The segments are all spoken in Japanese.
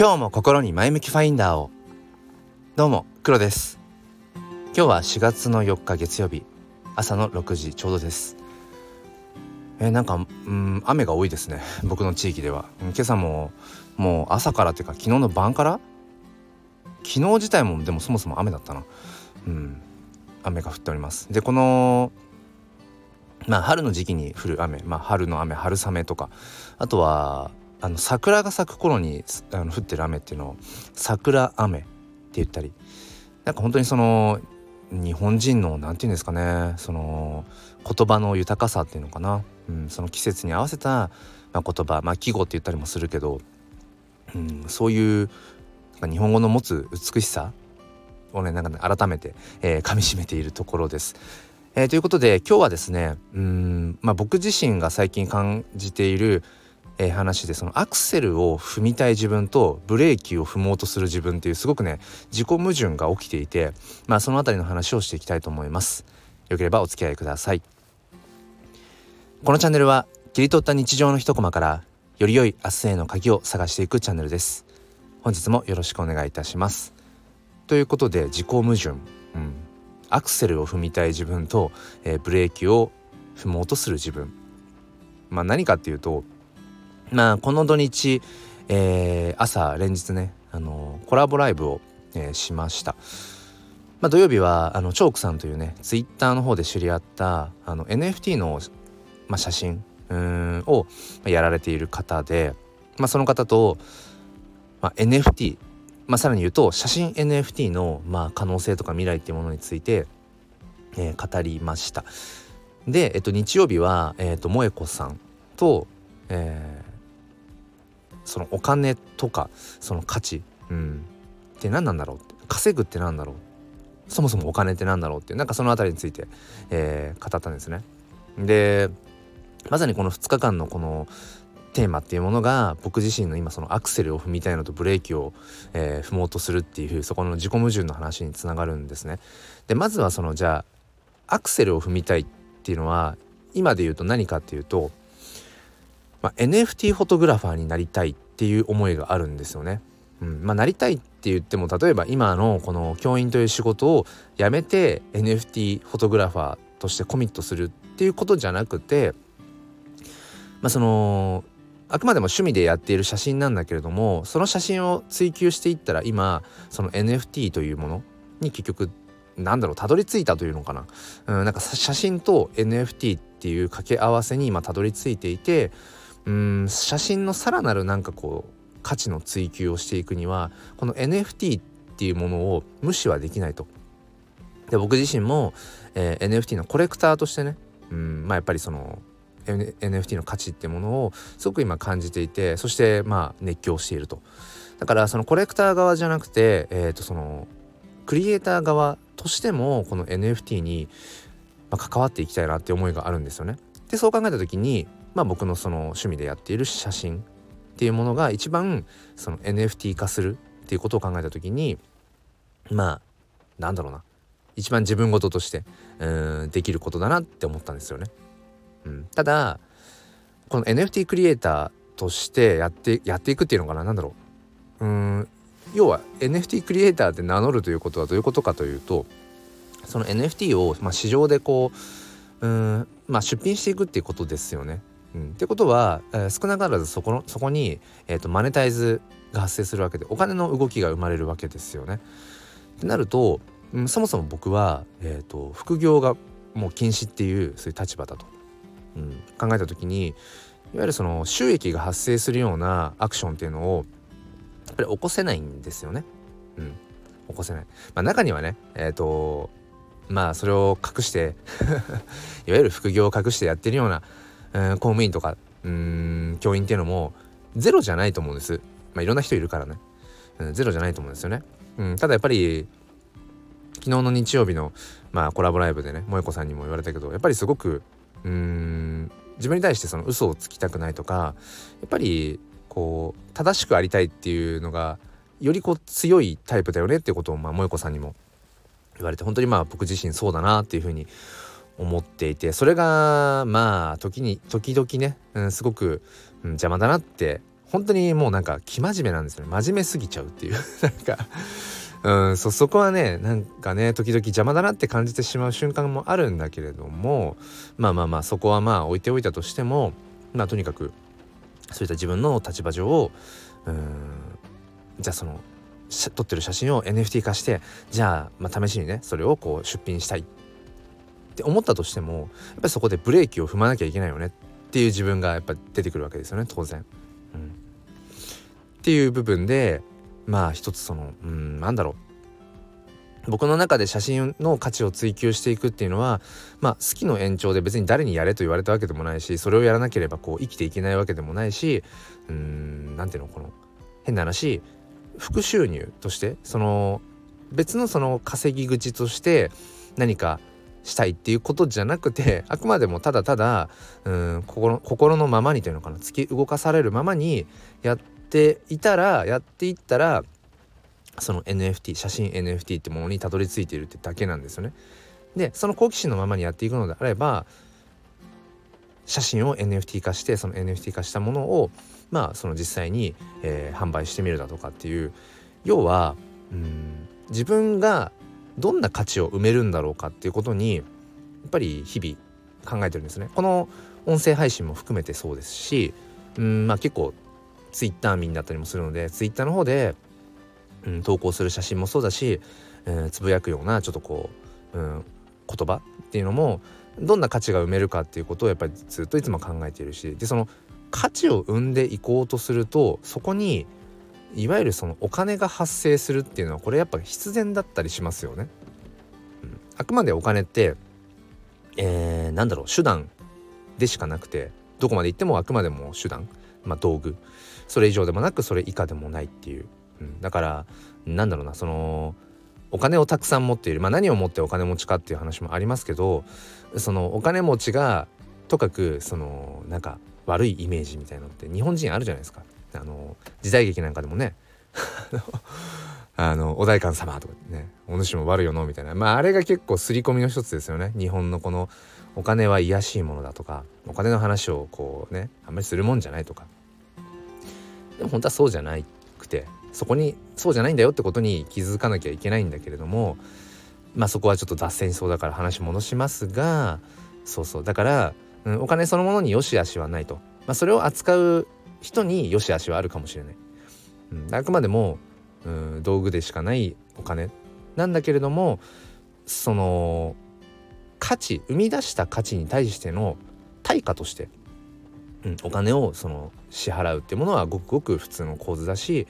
今日も心に前向きファインダーを。どうも黒です。今日は4月の4日月曜日。朝の6時ちょうどです。えー、なんかうん雨が多いですね。僕の地域では。今朝ももう朝からっていうか昨日の晩から？昨日自体もでもそもそも雨だったな。うん雨が降っております。でこのまあ春の時期に降る雨。まあ春の雨春雨とか。あとはあの桜が咲く頃にあの降ってる雨っていうのを桜雨って言ったりなんか本当にその日本人の何て言うんですかねその言葉の豊かさっていうのかな、うん、その季節に合わせた、まあ、言葉まあ季語って言ったりもするけど、うん、そういう日本語の持つ美しさをねなんかね改めて、えー、噛みしめているところです。えー、ということで今日はですねうん、まあ、僕自身が最近感じている、えー、話でそのアクセルを踏みたい自分とブレーキを踏もうとする自分っていうすごくね自己矛盾が起きていて、まあ、その辺りの話をしていきたいと思います。よければお付き合いください。このチャンネルは切り取った日常の一コマからより良い明日への鍵を探していくチャンネルです。本日もよろしくお願いいたします。ということで自己矛盾、うん、アクセルを踏みたい自分と、えー、ブレーキを踏もうとする自分まあ何かっていうとまあこの土日、えー、朝連日ね、あの、コラボライブを、えー、しました。まあ、土曜日はあのチョークさんというねツイッターの方で知り合ったあの NFT の、まあ、写真うんをやられている方で、まあ、その方と、まあ、NFT まあ、さらに言うと写真 NFT のまあ可能性とか未来っていうものについて、えー、語りました。で、えっと、日曜日は、えっと、萌子さんと、えー、そのお金とかその価値、うん、って何なんだろう。って稼ぐって何だろう。そもそもお金って何だろうっていう。なんかその辺りについて、えー、語ったんですね。でまさにこの2日間のこのテーマっていうものが僕自身の今そのアクセルを踏みたいのとブレーキを、えー、踏もうとするっていうそこの自己矛盾の話につながるんですね。でまずはそのじゃあアクセルを踏みたいっていうのは今で言うと何かっていうと、まあ、NFT フォトグラファーになりたいっていう思いがあるんですよね。うん。まあ、なりたいって言っても例えば今のこの教員という仕事を辞めて NFT フォトグラファーとしてコミットするっていうことじゃなくてまあそのあくまでも趣味でやっている写真なんだけれどもその写真を追求していったら今その NFT というものに結局なんだろうたどり着いたというのかな,、うん、なんか写真と NFT っていう掛け合わせに今たどり着いていてうん写真のさらなるなんかこう価値の追求をしていくにはこの NFT っていうものを無視はできないと。で僕自身も、えー、NFT のコレクターとしてねうんまあやっぱりその NFT の価値ってものをすごく今感じていてそしてまあ熱狂しているとだからそのコレクター側じゃなくて、えー、とそのクリエイター側としてもこの NFT に関わっていきたいなって思いがあるんですよね。でそう考えた時に、まあ、僕のその趣味でやっている写真っていうものが一番その NFT 化するっていうことを考えた時にまあなんだろうな。一番自分事としてうんできることだなって思ったんですよね。うん、ただこの NFT クリエイターとしてやってやっていくっていうのかな。何だろう。うん。要は NFT クリエイターって名乗るということはどういうことかというとその NFT を、まあ、市場でこううん、まあ、出品していくっていうことですよね。うん、ってことは、えー、少なからずそこのそこに、えーと、マネタイズが発生するわけでお金の動きが生まれるわけですよね。ってなると、うん、そもそも僕は、えーと副業がもう禁止っていうそういう立場だと。うん、考えた時にいわゆるその収益が発生するようなアクションっていうのをやっぱり起こせないんですよね。うん、起こせない。まあ、中にはねえ、ー、とまあそれを隠して いわゆる副業を隠してやってるような、えー、公務員とかうん教員っていうのもゼロじゃないと思うんです。まあ、いろんな人いるからね、うん、ゼロじゃないと思うんですよね。うん、ただやっぱり昨日の日曜日の、まあ、コラボライブでね萌子さんにも言われたけどやっぱりすごくうん自分に対してその嘘をつきたくないとかやっぱりこう正しくありたいっていうのがよりこう強いタイプだよねっていうことをまあ萌子さんにも言われて本当にまあ僕自身そうだなっていうふうに思っていてそれがまあ時に時々ね、うん、すごく、うん、邪魔だなって本当にもうなんか生真面目なんですよね。真面目すぎちゃうっていう。なんかうんそそこはねなんかね時々邪魔だなって感じてしまう瞬間もあるんだけれどもまあまあまあそこはまあ置いておいたとしてもまあとにかくそういった自分の立場上うんじゃあその撮ってる写真を NFT 化してじゃあ、まあ、試しにねそれをこう出品したいって思ったとしてもやっぱりそこでブレーキを踏まなきゃいけないよねっていう自分がやっぱ出てくるわけですよね当然。うん、っていう部分でまあ一つそのうんなんだろう僕の中で写真の価値を追求していくっていうのはまあ好きの延長で別に誰にやれと言われたわけでもないしそれをやらなければこう生きていけないわけでもないしうん何ていうのこの変な話副収入としてその別のその稼ぎ口として何かしたいっていうことじゃなくてあくまでもただただうん心心のままにというのかな突き動かされるままにやっていたらやっていったらその NFT 写真 NFT ってものにたどり着いているってだけなんですよね。でその好奇心のままにやっていくのであれば写真を NFT 化してその NFT 化したものをまあその実際に、えー、販売してみるだとかっていう要はうん自分がどんな価値を埋めるんだろうかっていうことにやっぱり日々考えてるんですね。この音声配信も含めてそうですしうんまあ結構ツイッター民だったりもするのでツイッターの方で、うん、投稿する写真もそうだし、えー、つぶやくようなちょっとこう、うん、言葉っていうのもどんな価値が埋めるかっていうことをやっぱりずっといつも考えているしでその価値を生んでいこうとするとそこにいわゆるそのお金が発生するっていうのはこれやっぱ必然だったりしますよね。うん、あくまでお金って、えー、なんだろう手段でしかなくてどこまで行ってもあくまでも手段、まあ、道具。それ以上でもなくそれ以下でもないっていう、うん、だからなんだろうなそのお金をたくさん持っている、まあ、何を持ってお金持ちかっていう話もありますけどそのお金持ちがとかくそのなんか悪いイメージみたいなのって日本人あるじゃないですか。あの時代劇なんかでもね あのお代官様とかねお主も悪いよのみたいな。まああれが結構刷り込みの一つですよね。日本のこのお金は癒しいものだとかお金の話をこうねあんまりするもんじゃないとか。でも本当はそうじゃなくてそこにそうじゃないんだよってことに気づかなきゃいけないんだけれどもまあそこはちょっと脱線しそうだから話戻しますがそうそう。だから、うん、お金そのものに良し悪しはないと、まあ、それを扱う人に良し悪しはあるかもしれない、うん、あくまでも、うん、道具でしかないお金なんだけれどもその価値生み出した価値に対しての対価として、うん、お金をその支払うっていうものはごくごく普通の構図だし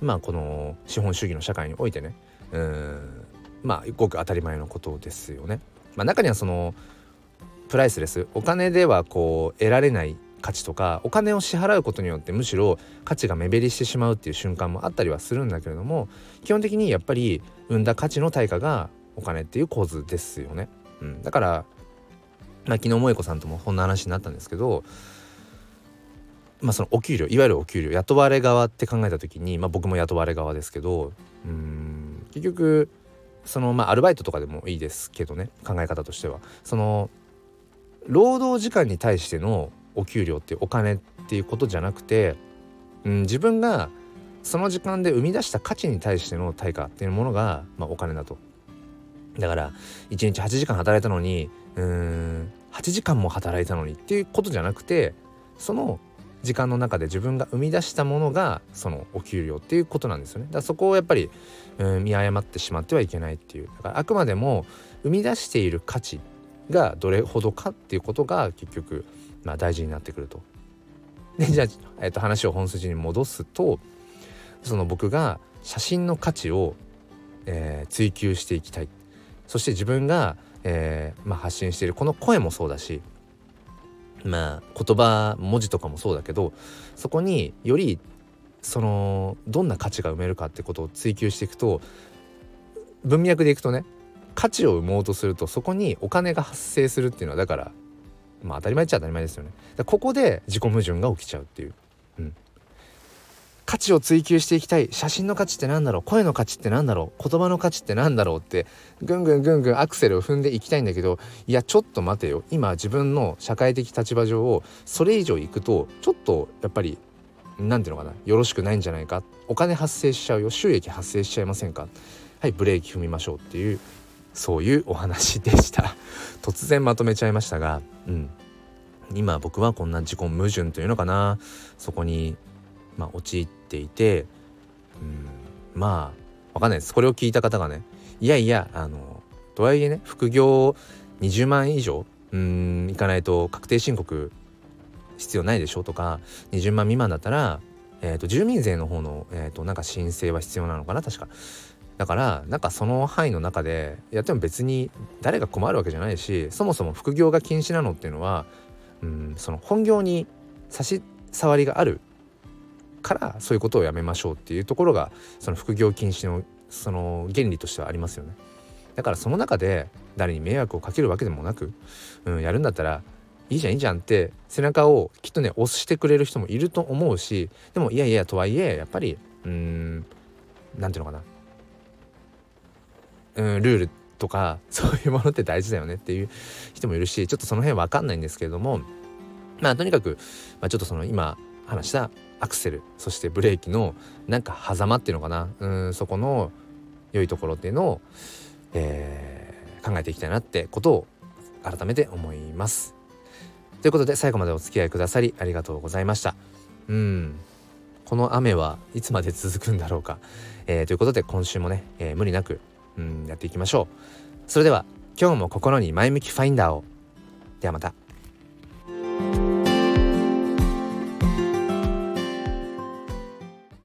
まあこの資本主義の社会においてねうんまあごく当たり前のことですよね。まあ、中にはそのプライスレスお金ではこう得られない価値とかお金を支払うことによってむしろ価値が目減りしてしまうっていう瞬間もあったりはするんだけれども基本的にやっぱり生んだ価値の対価がお金っていう構図ですよね。うん、だから、まあ、昨日萌子さんともこんな話になったんですけどまあそのお給料いわゆるお給料雇われ側って考えた時に、まあ、僕も雇われ側ですけどうん。結局そのまあアルバイトとかでもいいですけどね考え方としては。その労働時間に対してのお給料っていうお金っていうことじゃなくて、うん、自分がその時間で生み出した価値に対しての対価っていうものが、まあ、お金だと。だから1日8時間働いたのにうん8時間も働いたのにっていうことじゃなくてその時間の中で自分が生み出したものがそのお給料っていうことなんですよね。だからそこをやっぱりうん見誤ってしまってはいけないっていうだからあくまでも生み出している価値がどれほどかっていうことが結局まあ、大事になってくると。でじゃあ、えー、と話を本筋に戻すとその僕が写真の価値を、えー、追求していきたいそして自分が、えーまあ、発信しているこの声もそうだしまあ言葉文字とかもそうだけどそこによりそのどんな価値が埋めるかってことを追求していくと文脈でいくとね価値を生もうとするとそこにお金が発生するっていうのはだからまあ当たり前っちゃ当たり前ですよね。ここで自己矛盾が起きちゃう。っていう、うん、価値を追求していきたい。写真の価値って何だろう？声の価値って何だろう？言葉の価値って何だろうってぐんぐんぐんぐんアクセルを踏んでいきたいんだけどいやちょっと待てよ。今自分の社会的立場上をそれ以上いくとちょっとやっぱり何ていうのかな？よろしくないんじゃないか？お金発生しちゃうよ。収益発生しちゃいませんか？はいブレーキ踏みましょうっていうそういうお話でした。突然まとめちゃいましたがうん。今僕はこんな自己矛盾というのかな。そこにまあ陥っていてうん。まあわかんないです。これを聞いた方がねいやいやあのとはいえね副業20万以上うんいかないと確定申告必要ないでしょうとか20万未満だったら、えーと、住民税の方の、えーと、なんか申請は必要なのかな確か。だからなんかその範囲の中でやっても別に誰が困るわけじゃないしそもそも副業が禁止なのっていうのはうんその本業に差し障りがあるからそういうことをやめましょうっていうところがその副業禁止のその原理としてはありますよね。だからその中で誰に迷惑をかけるわけでもなく、うん、やるんだったらいいじゃんいいじゃんって背中をきっとね押してくれる人もいると思うしでもいやいやとはいえやっぱりうーん何ていうのかなうんルールとか そういうものって大事だよねっていう人もいるしちょっとその辺わかんないんですけれどもまあとにかく、まあ、ちょっとその今話したアクセルそしてブレーキのなんか狭間っていうのかなうんそこの良いところっていうのを、えー、考えていきたいなってことを改めて思います。ということで最後までお付き合いくださりありがとうございました。うんこの雨はいつまで続くんだろうか、えー、ということで今週もね、えー、無理なく、うん、やっていきましょう。それでは今日も心に前向きファインダーを。ではまた。